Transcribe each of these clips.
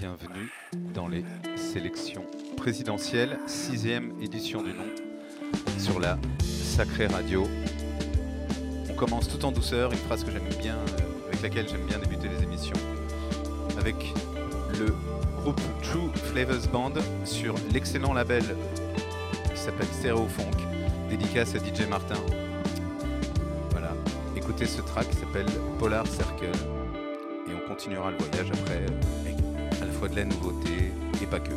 bienvenue dans les sélections présidentielles, sixième édition du nom, sur la Sacrée Radio. On commence tout en douceur, une phrase que j'aime bien, euh, avec laquelle j'aime bien débuter les émissions, avec le groupe True Flavors Band sur l'excellent label qui s'appelle Stereo Funk, dédicace à DJ Martin. Voilà, écoutez ce track qui s'appelle Polar Circle et on continuera le voyage après la fois de la nouveauté et pas que.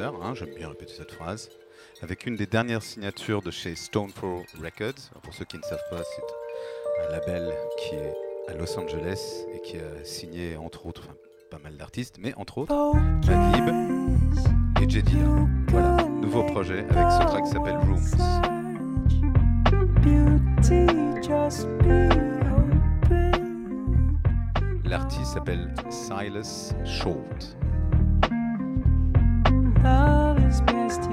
Hein, j'aime bien répéter cette phrase, avec une des dernières signatures de chez Stonefall Records. Pour ceux qui ne savent pas, c'est un label qui est à Los Angeles et qui a signé entre autres, pas mal d'artistes, mais entre autres Madlib et Jedila. Voilà, nouveau projet avec ce track qui s'appelle Rooms. L'artiste s'appelle Silas Short. Love is best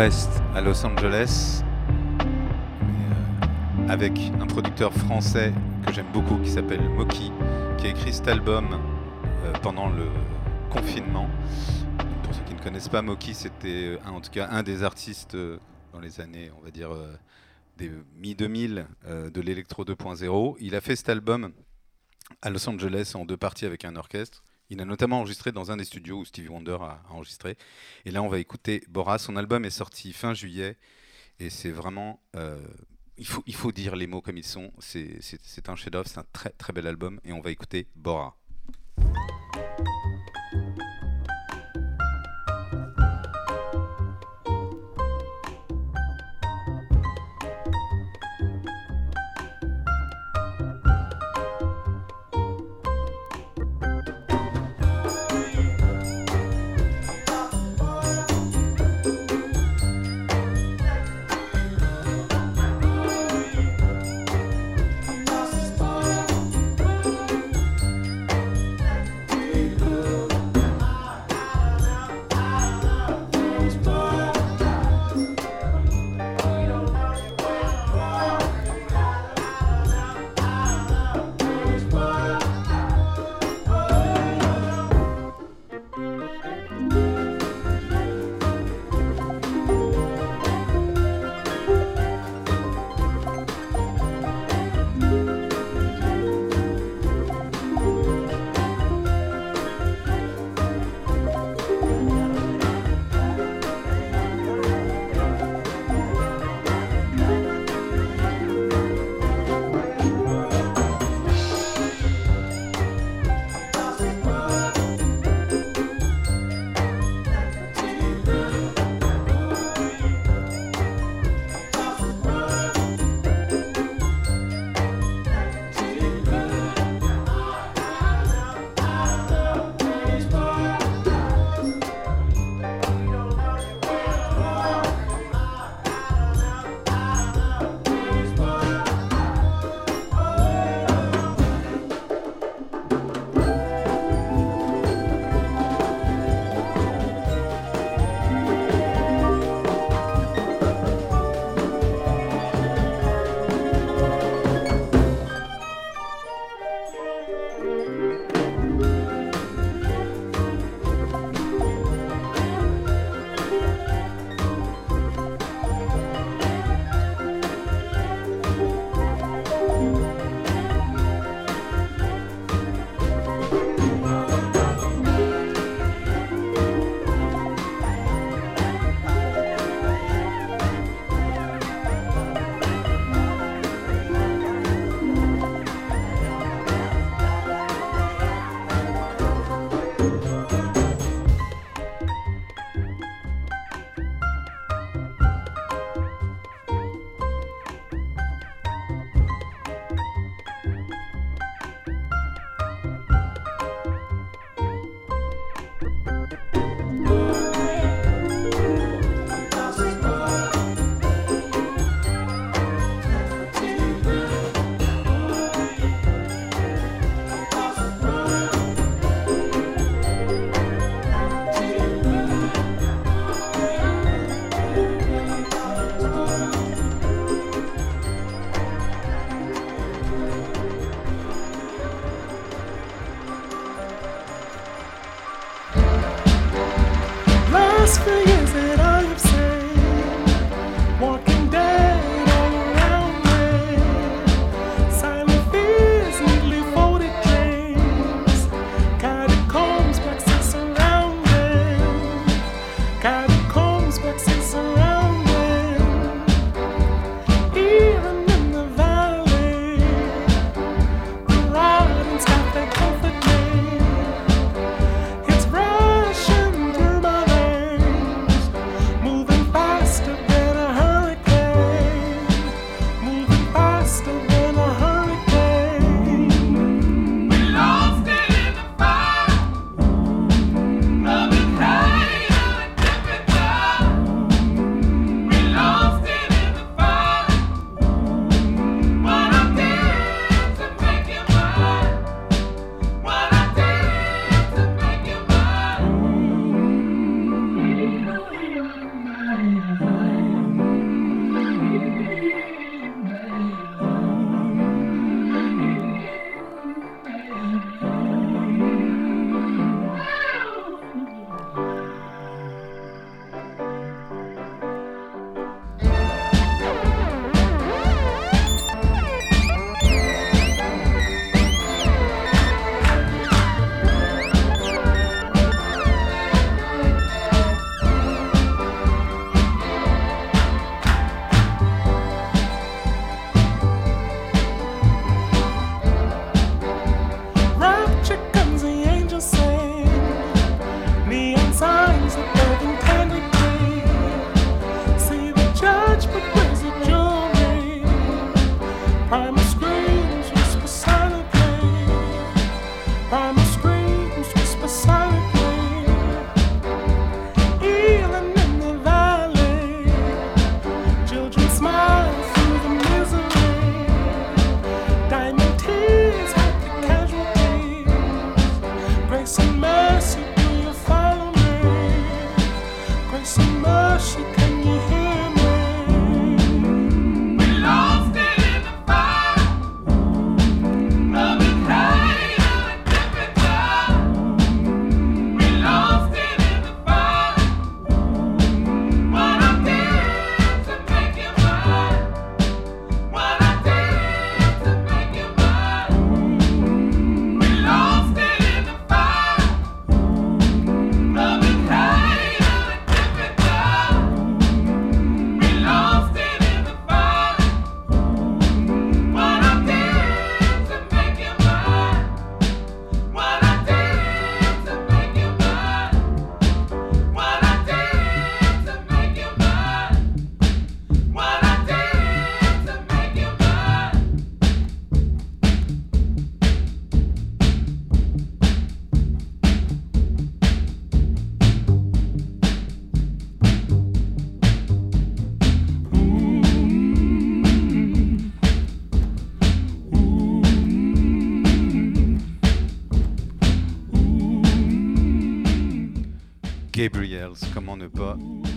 à Los Angeles euh, avec un producteur français que j'aime beaucoup qui s'appelle Moki, qui a écrit cet album euh, pendant le confinement. Pour ceux qui ne connaissent pas, Moki, c'était euh, en tout cas un des artistes dans les années, on va dire, des mi-2000 euh, de l'électro 2.0. Il a fait cet album à Los Angeles en deux parties avec un orchestre. Il a notamment enregistré dans un des studios où Stevie Wonder a, enregistré. Et là, on va écouter Bora. Son album est sorti fin juillet. Et c'est vraiment. euh, il, faut, il faut dire les mots comme ils sont. C'est un chef-d'œuvre, c'est un très très bel album. Et on va écouter Bora.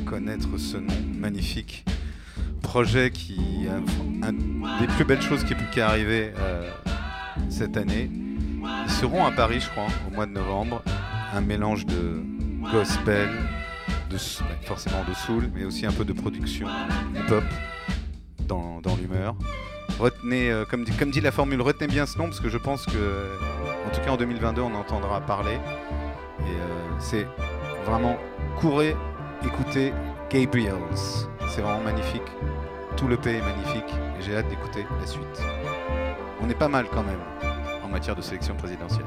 Connaître ce nom magnifique Projet qui est un, un des plus belles choses qui ait pu qu'arriver euh, cette année. Ils seront à Paris, je crois, au mois de novembre. Un mélange de gospel, de, bah, forcément de soul, mais aussi un peu de production hip-hop dans, dans l'humeur. Retenez, euh, comme, dit, comme dit la formule, retenez bien ce nom parce que je pense que, en tout cas en 2022, on entendra parler. Et euh, c'est vraiment courez, écoutez Gabriels. C'est vraiment magnifique. Tout le pays est magnifique et j'ai hâte d'écouter la suite. On est pas mal quand même en matière de sélection présidentielle.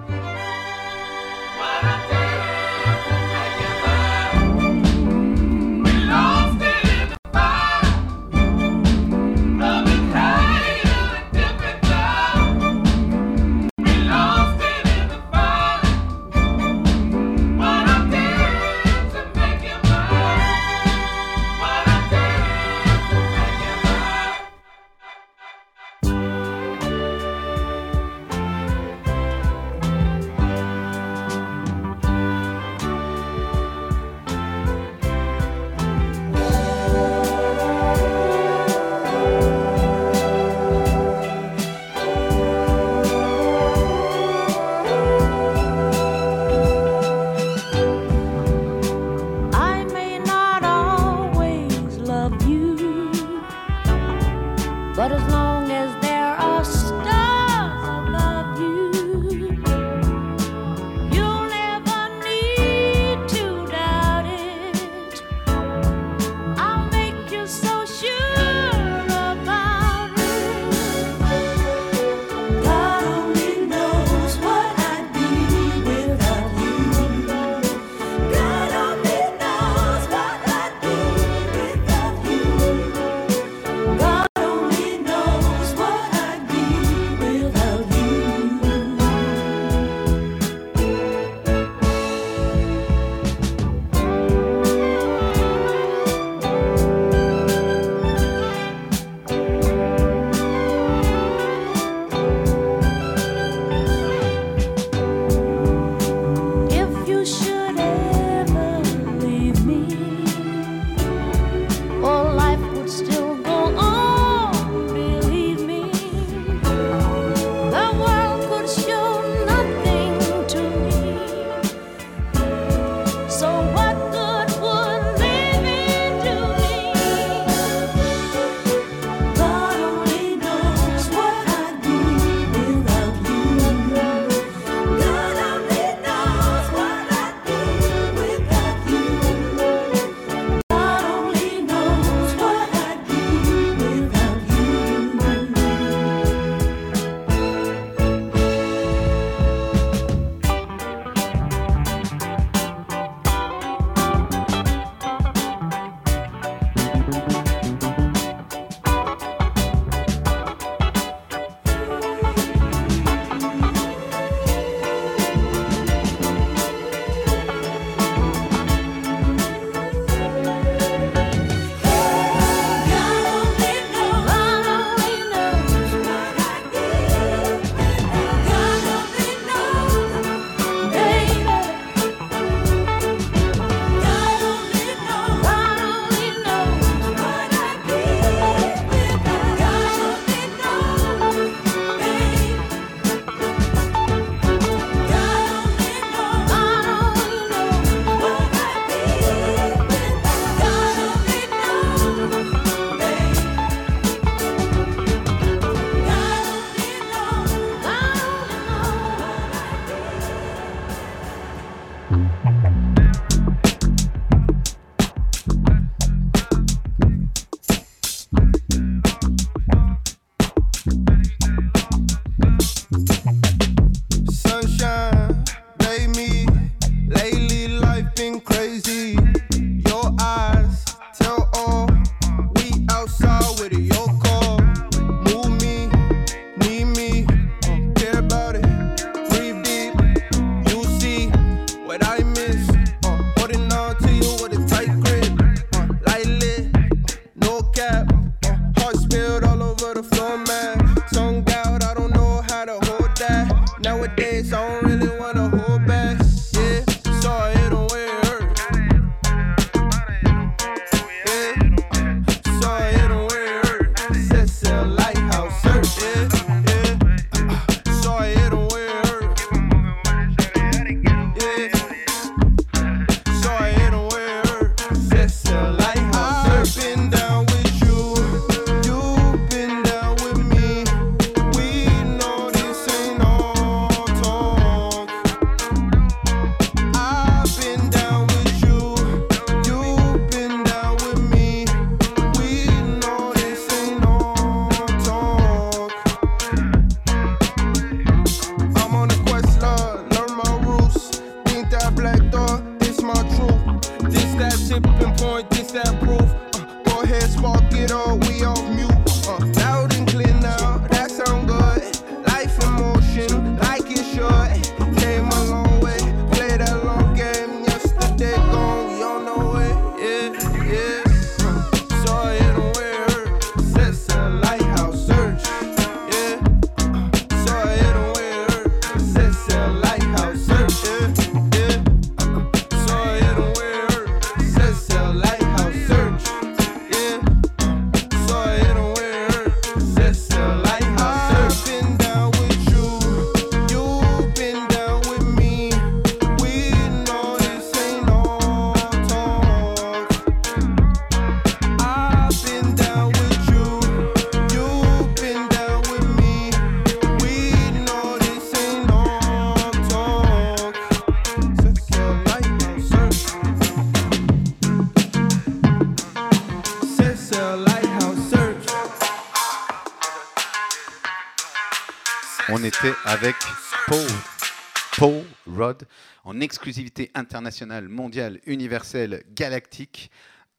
En exclusivité internationale, mondiale, universelle, galactique,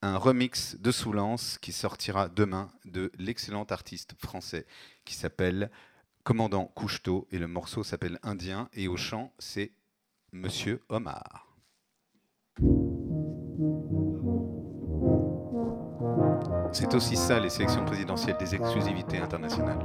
un remix de Soulance qui sortira demain de l'excellent artiste français qui s'appelle Commandant Couchetot, et le morceau s'appelle Indien, et au chant, c'est Monsieur Omar. C'est aussi ça les sélections présidentielles des exclusivités internationales.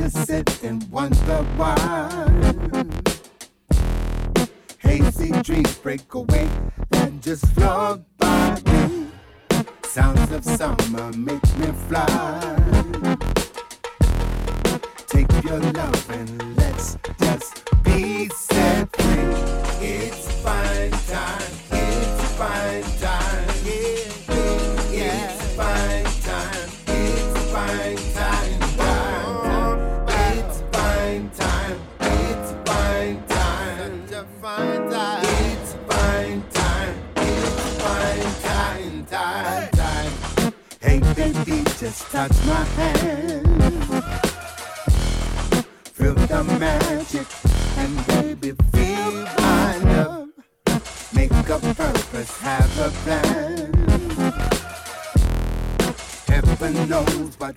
just sit and wonder why. Hazy trees break away and just float by me. Sounds of summer make me fly. Take your love and let's just be set free. It's touch my hand. Feel the magic, and baby, feel my love. Make a purpose, have a plan. Heaven knows what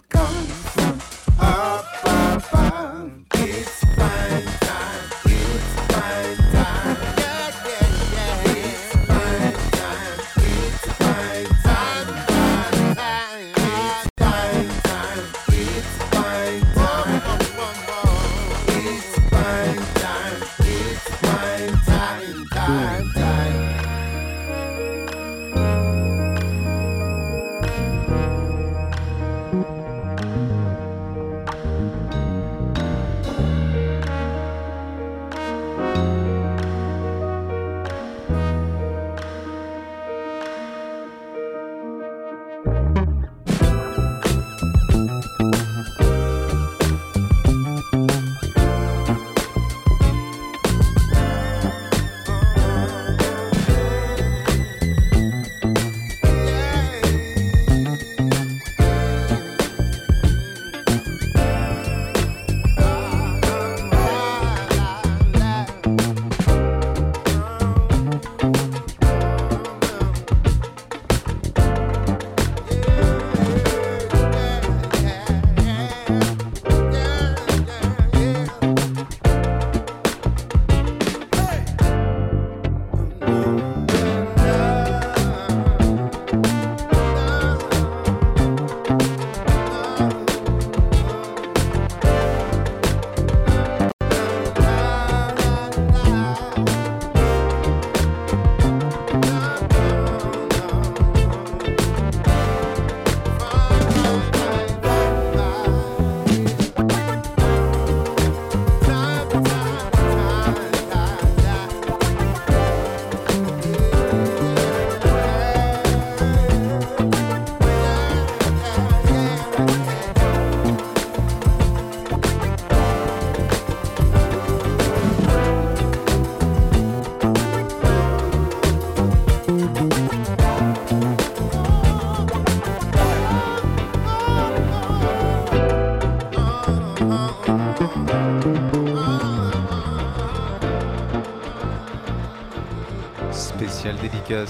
La,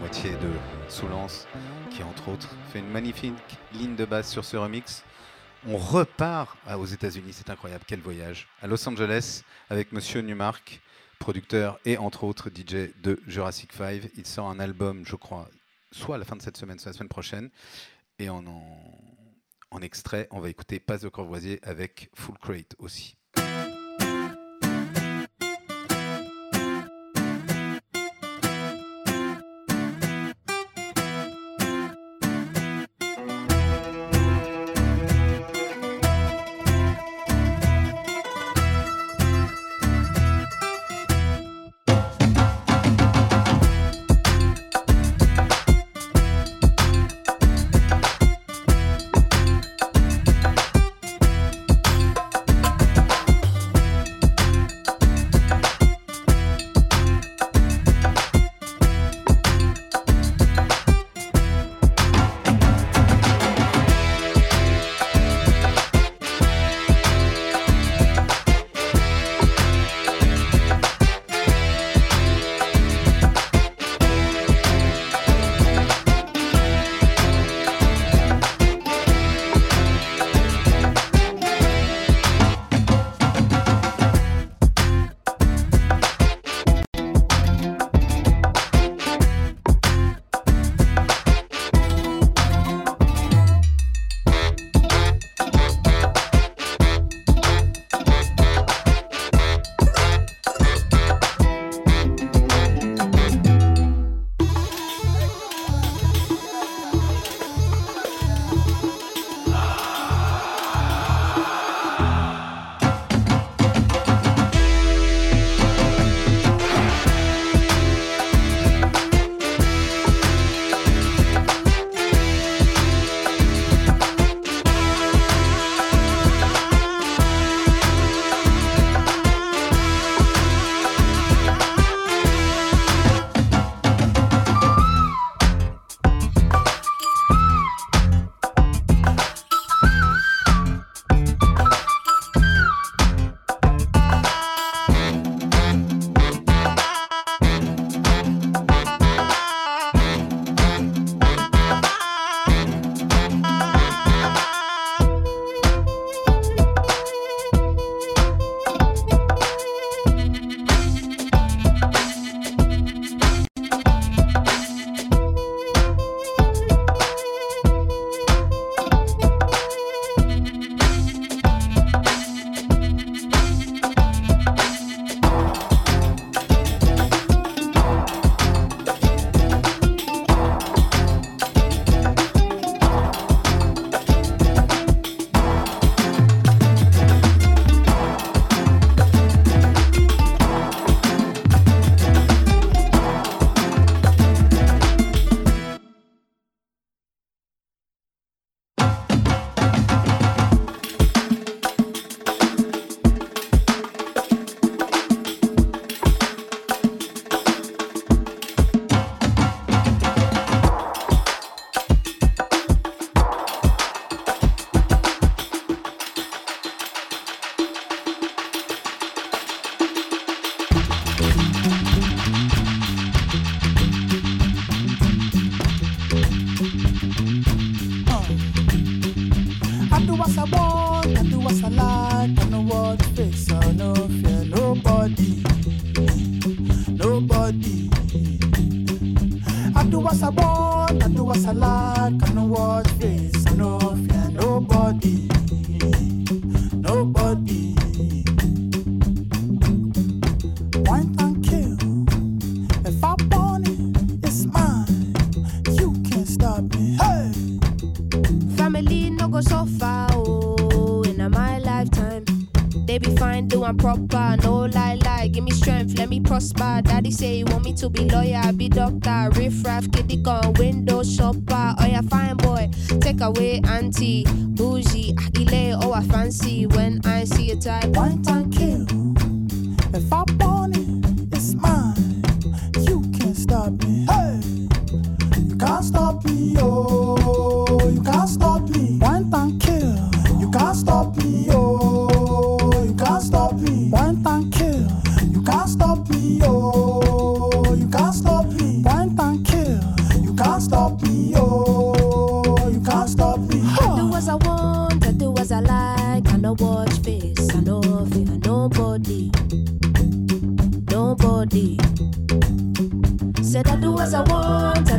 moitié de Soulance, qui entre autres fait une magnifique ligne de basse sur ce remix. On repart aux États-Unis, c'est incroyable, quel voyage. À Los Angeles avec Monsieur Newmark, producteur et entre autres DJ de Jurassic 5. Il sort un album, je crois, soit à la fin de cette semaine, soit la semaine prochaine. Et en, extrait, on va écouter Passe de Corvoisier avec Full Crate aussi.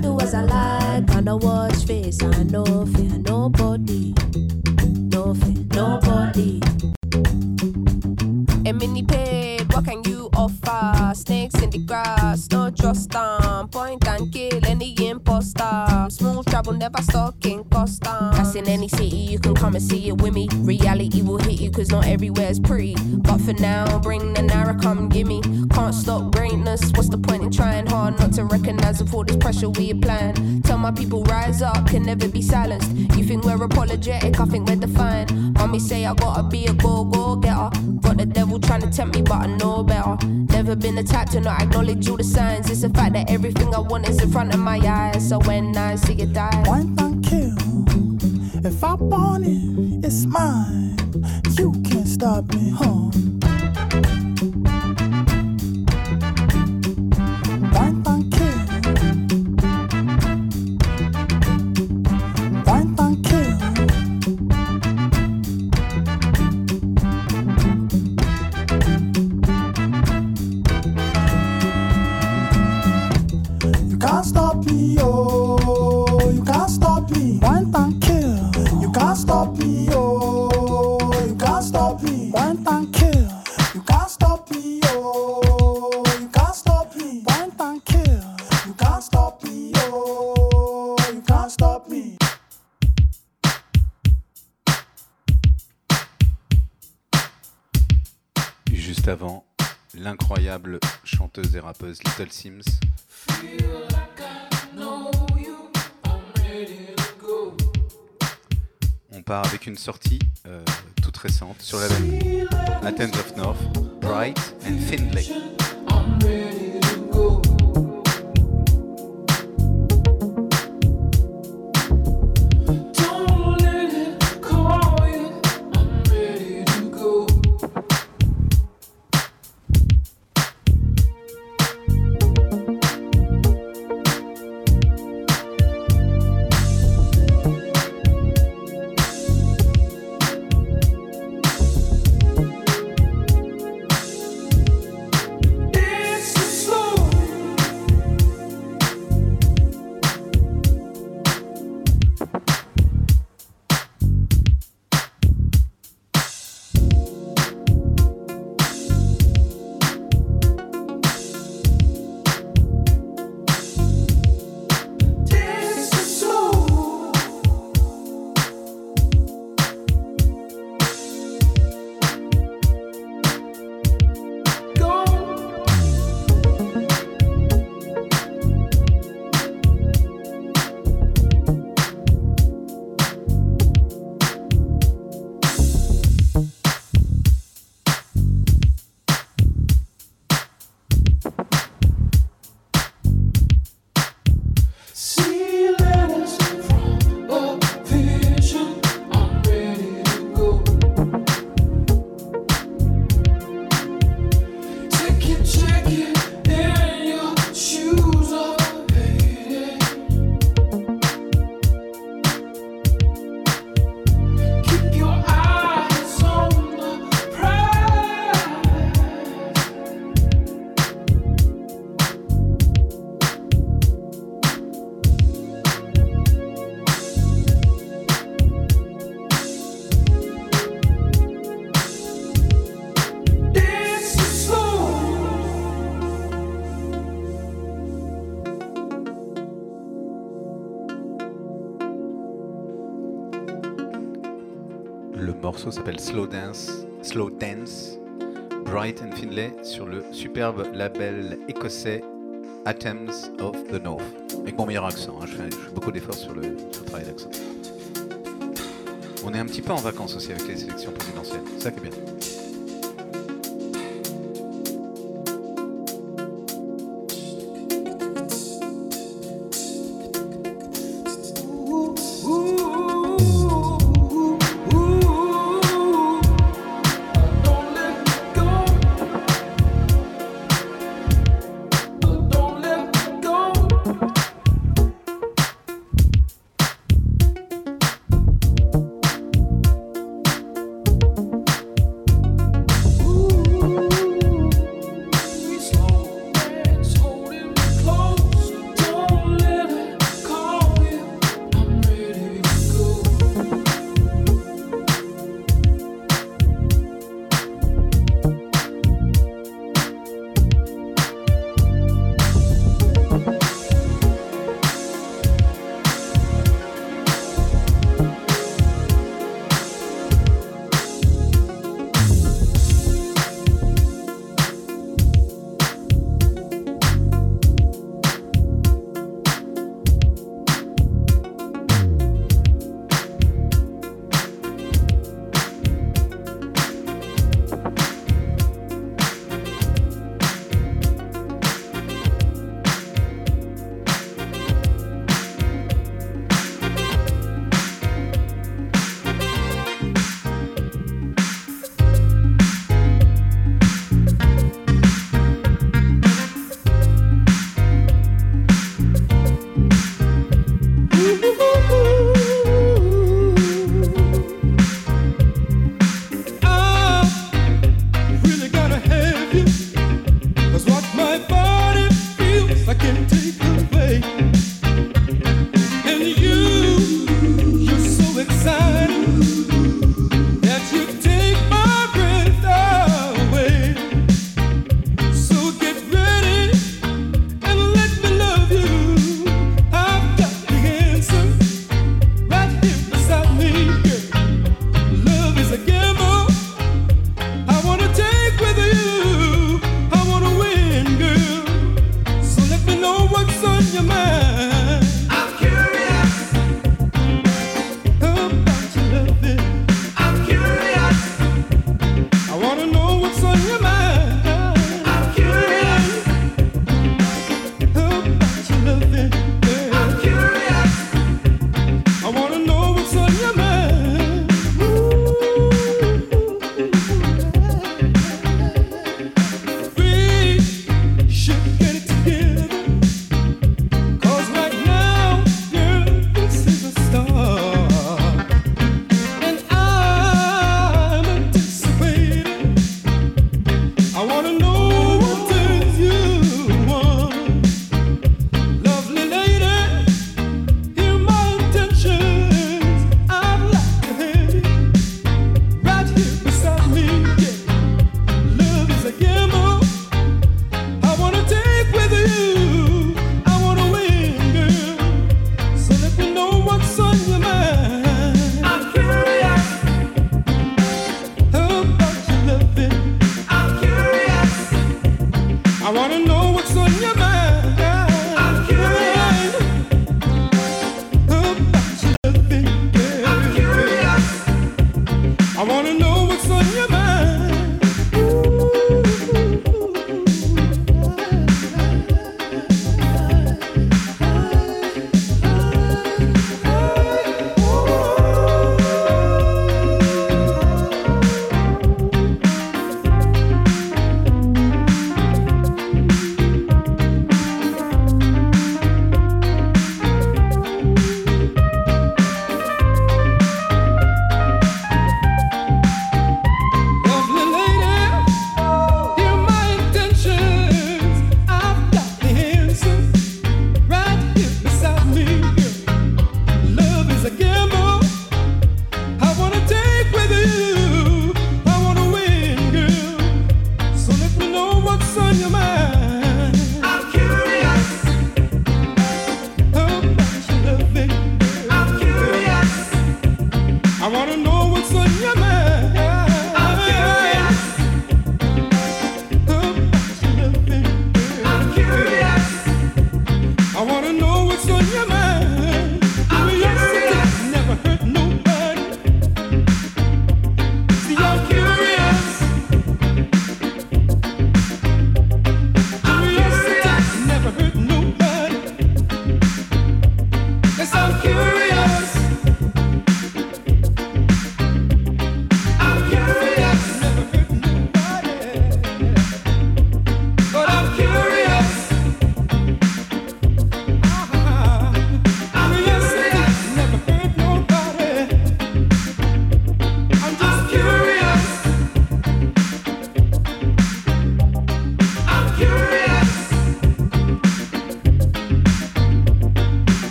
Do as I like. I know watch face, I know fear nobody. No fear nobody. A mini paid, what can you offer? Snakes in the grass, no trust them. Point and kill any imposter. Smooth travel, never stalking Costa. That's in any city, you can come and see it with me. Reality will hit you, cause not everywhere's pretty. But for now, bring the Nara, come gimme. Can't stop greatness, what's the point in trying hard not to recognize of all this pressure we applying? Tell my people, rise up, can never be silenced. You think we're apologetic, I think we're defiant. Mommy say I gotta be a go go getter. Got the devil trying to tempt me, but I know better. Never been the type to not acknowledge all the signs. It's the fact that everything I want is in front of my eyes. So when I see it die, One thing kill. If I want it, it's mine. You can't stop me, huh? On part avec une sortie euh, toute récente sur la label Athens of North, Bright and Findlay. Slow Dance, Slow Dance, Bright and Finlay sur le superbe label écossais Atoms of the North. Avec mon meilleur accent, hein, je, fais, beaucoup d'efforts sur le, sur le travail d'accent. On est un petit peu en vacances aussi avec les élections présidentielles, ça qui est bien.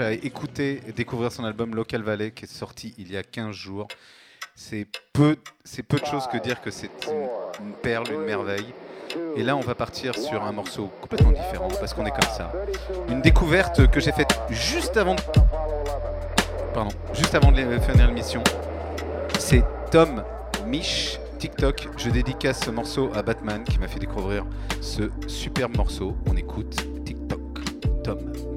à écouter et découvrir son album Local Valley qui est sorti il y a 15 jours. C'est peu, c'est peu de choses que dire que c'est une, perle, une merveille. Et là, on va partir sur un morceau complètement différent parce qu'on est comme ça. Une découverte que j'ai faite juste avant, de... pardon, juste avant de finir l'émission. C'est Tom Mich TikTok. Je dédicace ce morceau à Batman qui m'a fait découvrir ce superbe morceau. On écoute TikTok. Tom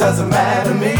doesn't matter to me.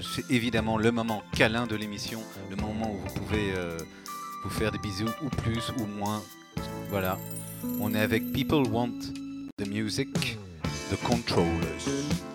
c'est évidemment le moment câlin de l'émission, le moment où vous pouvez euh, vous faire des bisous ou plus ou moins. Voilà. On est avec People Want the Music, The Controllers.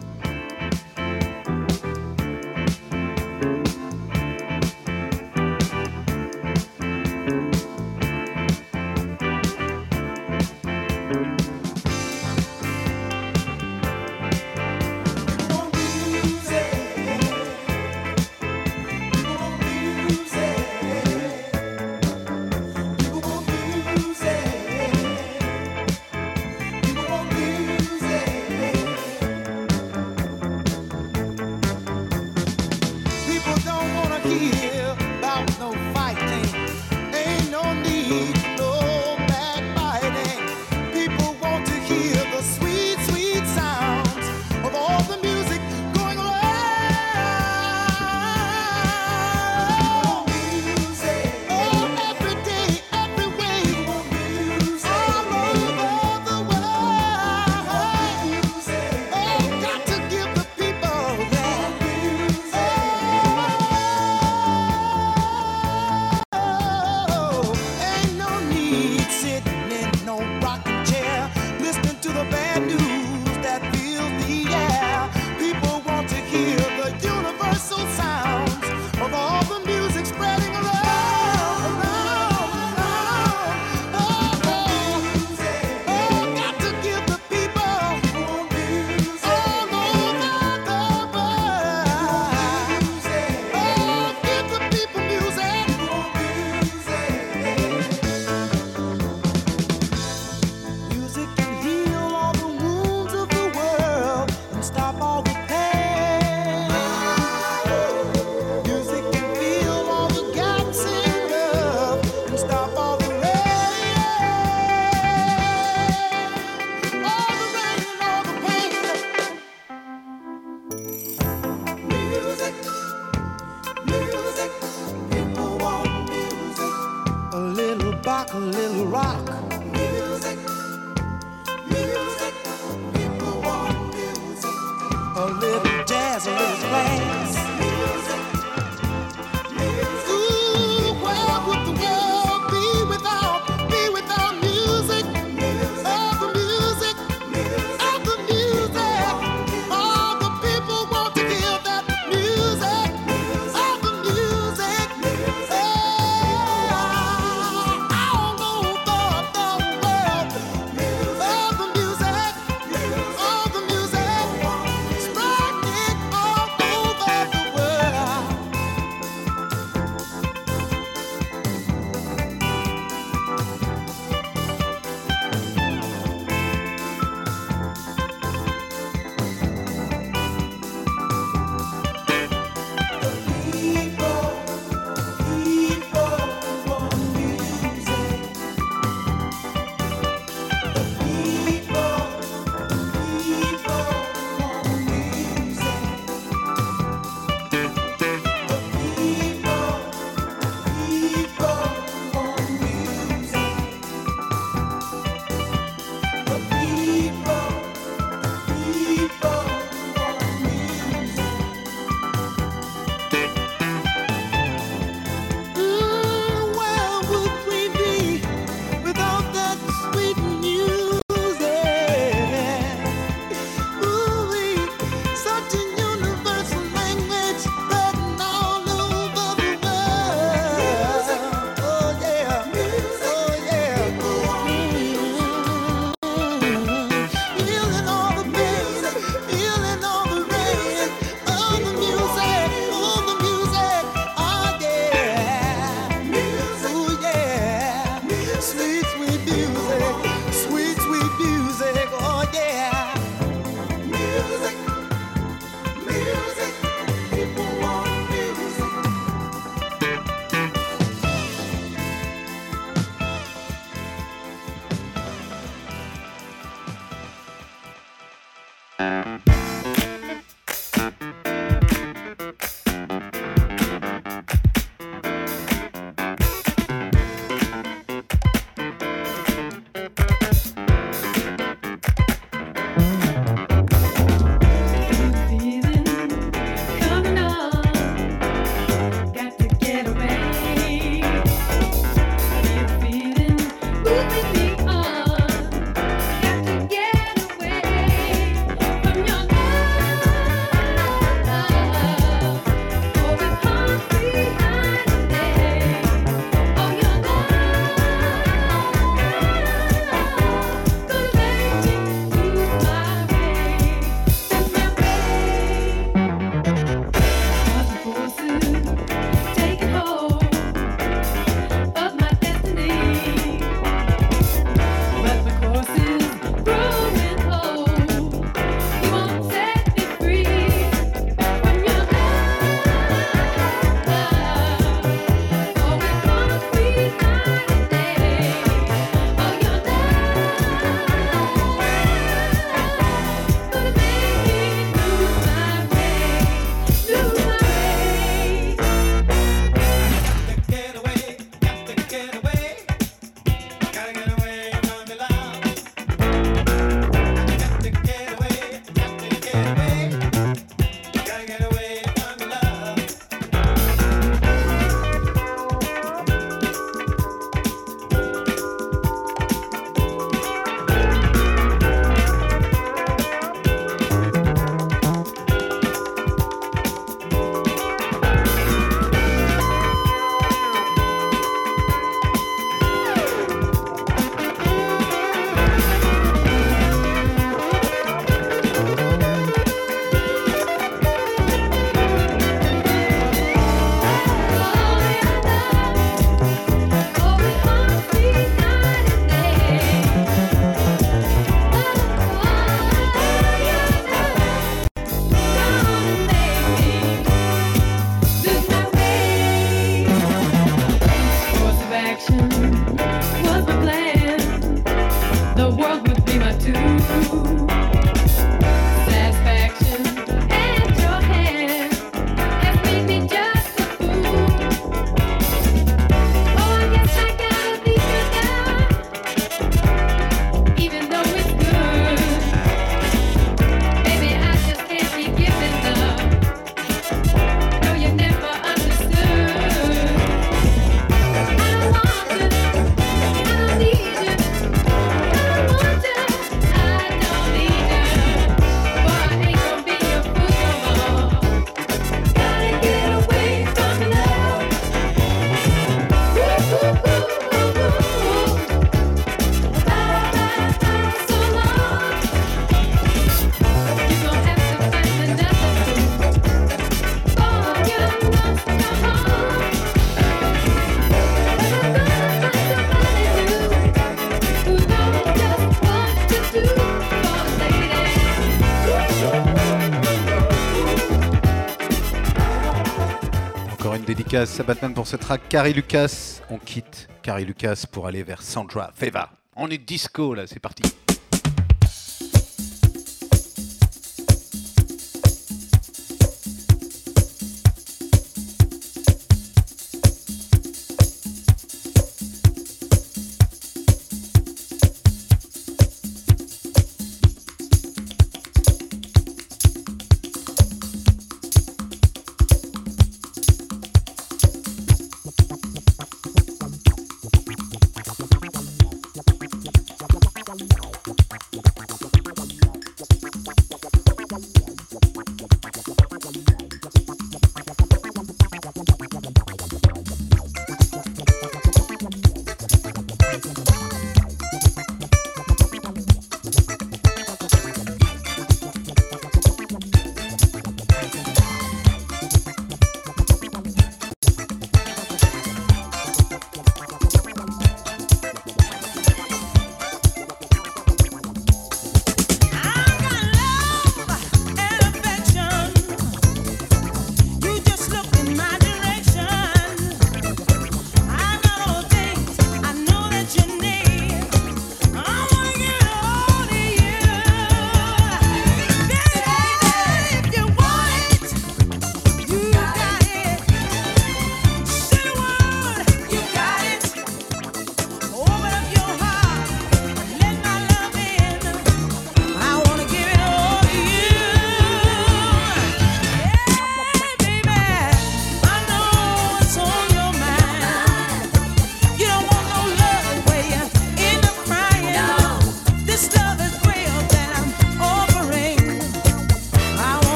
Lucas à Batman pour ce track. Carrie Lucas, on quitte Carrie Lucas pour aller vers Sandra Feva. On est disco là, c'est parti.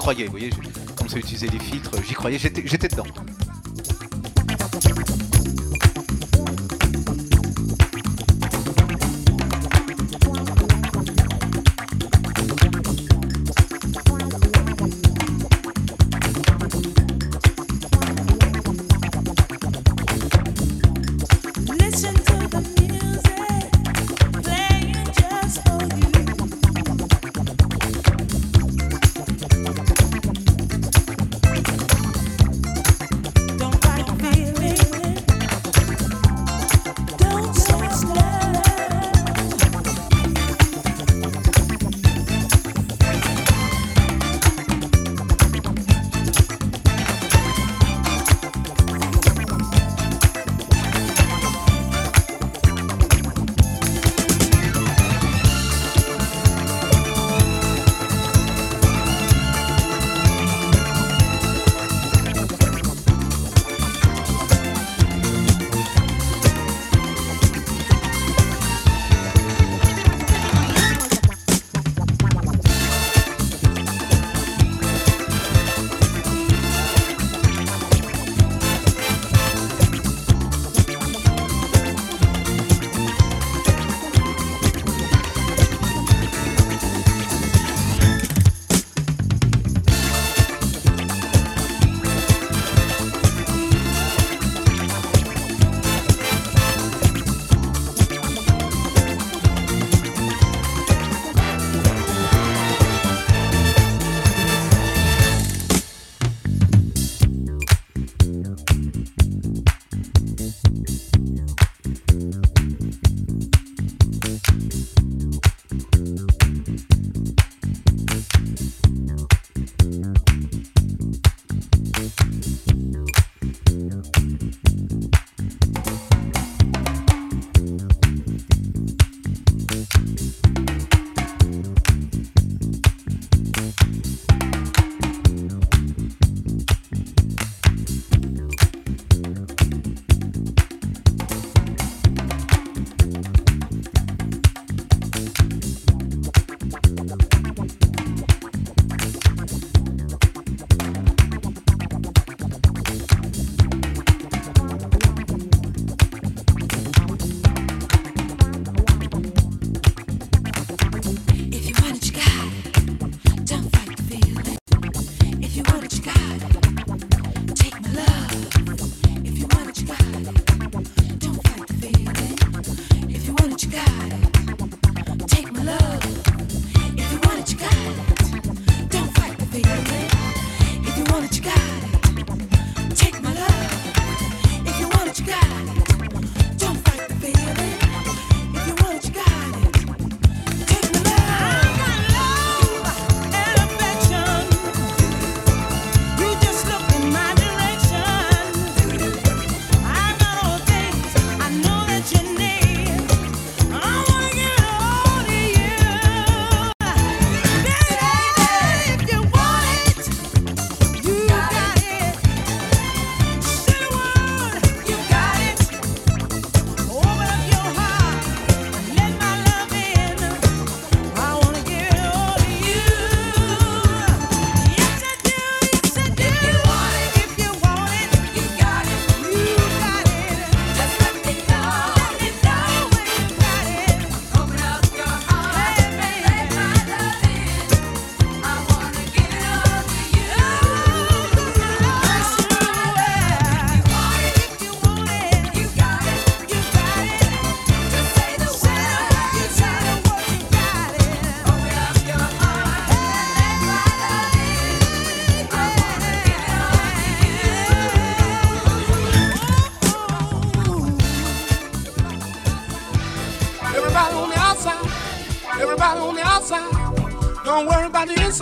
croyais, vous voyez, on s'est utiliser les filtres, j'y croyais, j'étais dedans.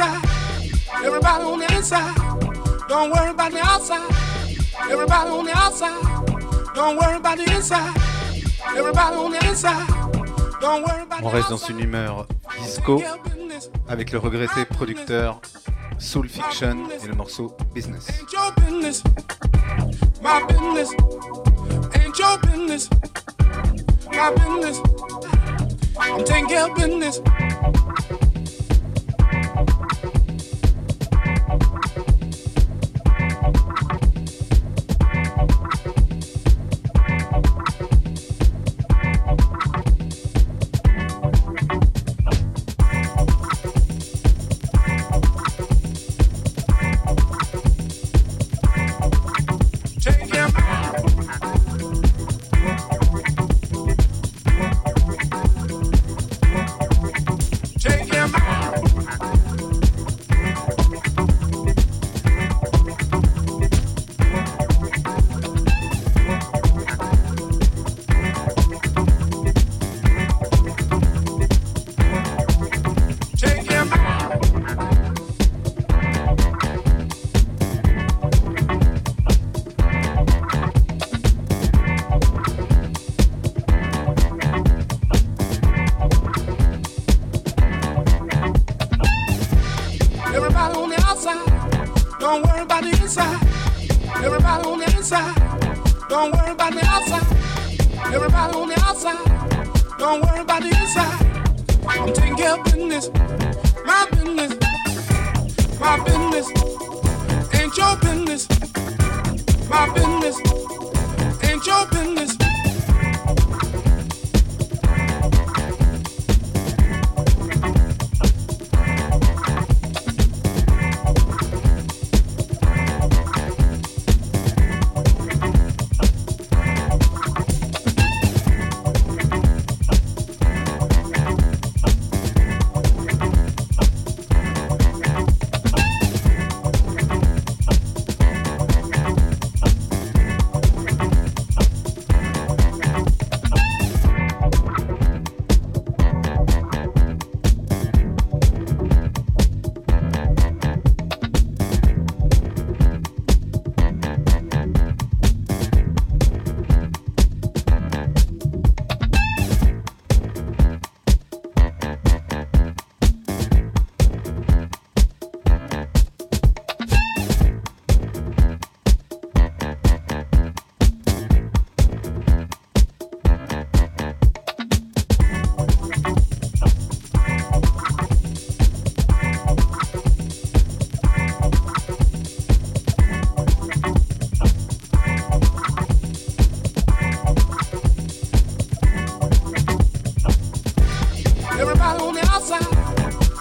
Everybody on the inside, don't worry about the outside. Everybody on the outside, don't worry about the inside. Everybody on the inside, don't worry about On the reste dans une humeur disco avec le regretté producteur Soul Fiction et le morceau Business. ain't your business. My business ain't your business. My business. I'm taking care of business.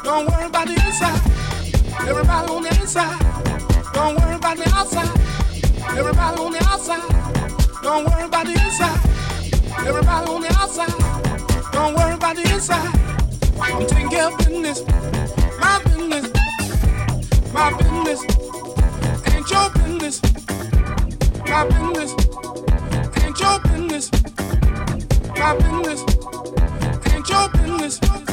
Don't worry about the inside. Everybody on the inside, don't worry about the outside. Everybody on the outside, don't worry about the inside. Everybody on the outside, don't worry about the inside. I'm taking care of business, my business, my business. Ain't your business, my business. Ain't your business, my business. Ain't your business.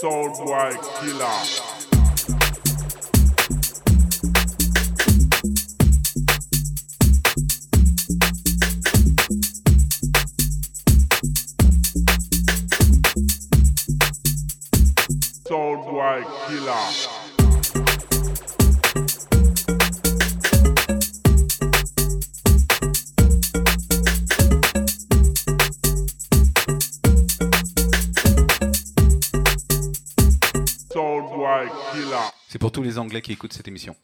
Soul Boy Killer. Soul Boy Killer. Pour tous les Anglais qui écoutent cette émission.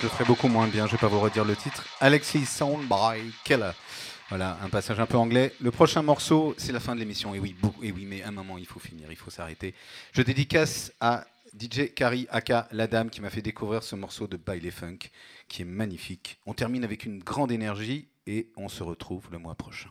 Je le ferai beaucoup moins bien, je vais pas vous redire le titre. Alexis Sound by Keller. Voilà, un passage un peu anglais. Le prochain morceau, c'est la fin de l'émission. Et oui, et oui, mais un moment, il faut finir, il faut s'arrêter. Je dédicace à DJ Kari Aka, la dame qui m'a fait découvrir ce morceau de Baile Funk, qui est magnifique. On termine avec une grande énergie et on se retrouve le mois prochain.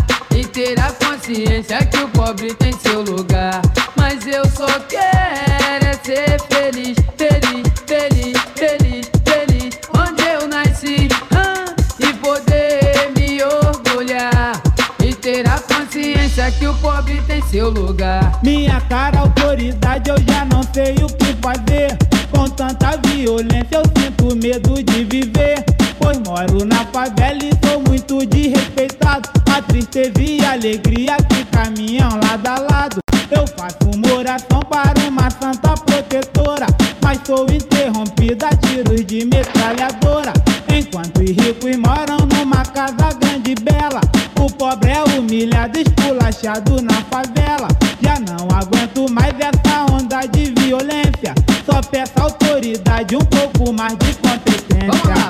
Ter a consciência que o pobre tem seu lugar. Mas eu só quero é ser feliz, feliz, feliz, feliz, feliz. Onde eu nasci. ah, e poder me orgulhar. E ter a consciência que o pobre tem seu lugar. Minha cara, autoridade, eu já não sei o que fazer. Com tanta violência, eu sinto medo de viver. Pois moro na favela e sou muito desrespeitado. A tristeza e a alegria que caminham lado a lado. Eu faço uma oração para uma santa protetora. Mas sou interrompida a tiros de metralhadora. Enquanto os ricos moram numa casa grande e bela. O pobre é humilhado, esculachado na favela. Já não aguento mais essa onda de violência. Só peço autoridade um pouco mais de competência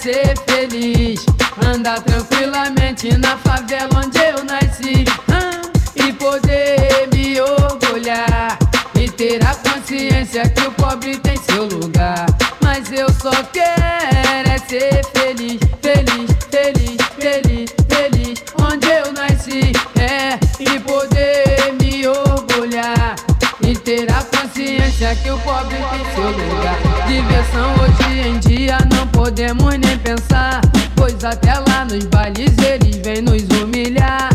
ser feliz. Andar tranquilamente na favela onde eu nasci. Ah, e poder me orgulhar. E ter a consciência que o pobre tem seu lugar. Mas eu só quero é ser feliz, feliz, feliz, feliz, feliz. Onde eu nasci, é. E poder me orgulhar. E ter a consciência que o pobre tem seu lugar. Diversão hoje em dia não podemos nem pensar. Pois até lá nos bailes eles vêm nos humilhar.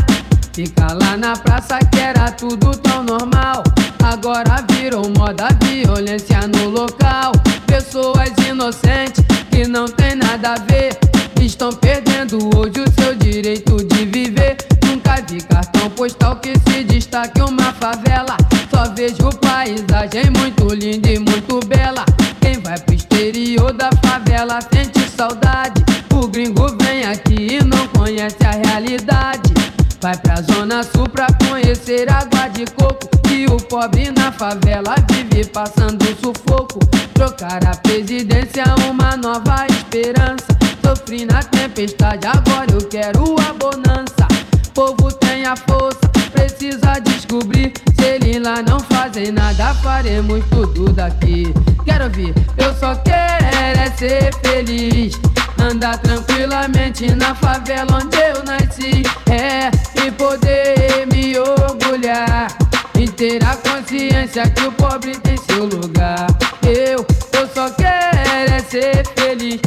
Fica lá na praça que era tudo tão normal. Agora virou moda violência no local. Pessoas inocentes que não tem nada a ver. Estão perdendo hoje o seu direito de viver. Nunca vi cartão postal que se destaque uma favela. Só vejo paisagem muito linda e muito sente saudade. O gringo vem aqui e não conhece a realidade. Vai pra zona sul pra conhecer água de coco. E o pobre na favela vive passando sufoco. Trocar a presidência, uma nova esperança. Sofri na tempestade, agora eu quero a bonança. Povo tem a força, precisa descobrir. Se eles lá não fazem nada, faremos tudo daqui. Quero ouvir, eu só quero é ser feliz. Andar tranquilamente na favela onde eu nasci. É, e poder me orgulhar. E ter a consciência que o pobre tem seu lugar. Eu, eu só quero é ser feliz,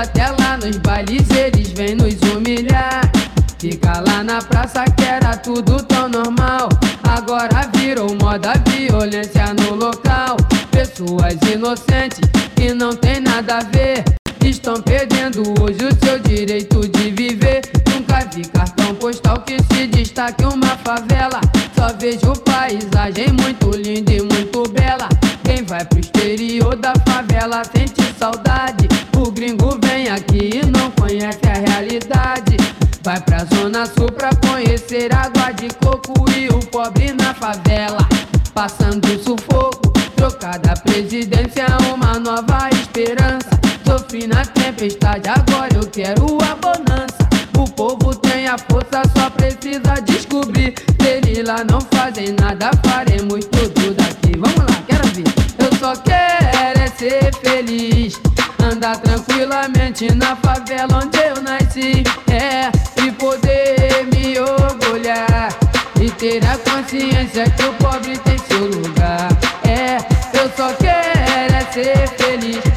até lá nos bailes eles vêm nos humilhar. Fica lá na praça que era tudo tão normal. Agora virou moda violência no local. Pessoas inocentes que não tem nada a ver. Estão perdendo hoje o seu direito de viver. Nunca vi cartão postal que se destaque uma favela. Só vejo paisagem muito linda e muito bela. Quem vai pro exterior da favela sente conhecer água de coco e o pobre na favela. Passando sufoco, trocada a presidência, uma nova esperança. Sofri na tempestade, agora eu quero a bonança. O povo tem a força, só precisa descobrir. Se lá não fazem nada, faremos tudo daqui. Vamos lá, quero ver. Eu só quero é ser feliz. Andar tranquilamente na favela onde eu nasci. É, ter a consciência que o pobre tem seu lugar. É, eu só quero é ser feliz.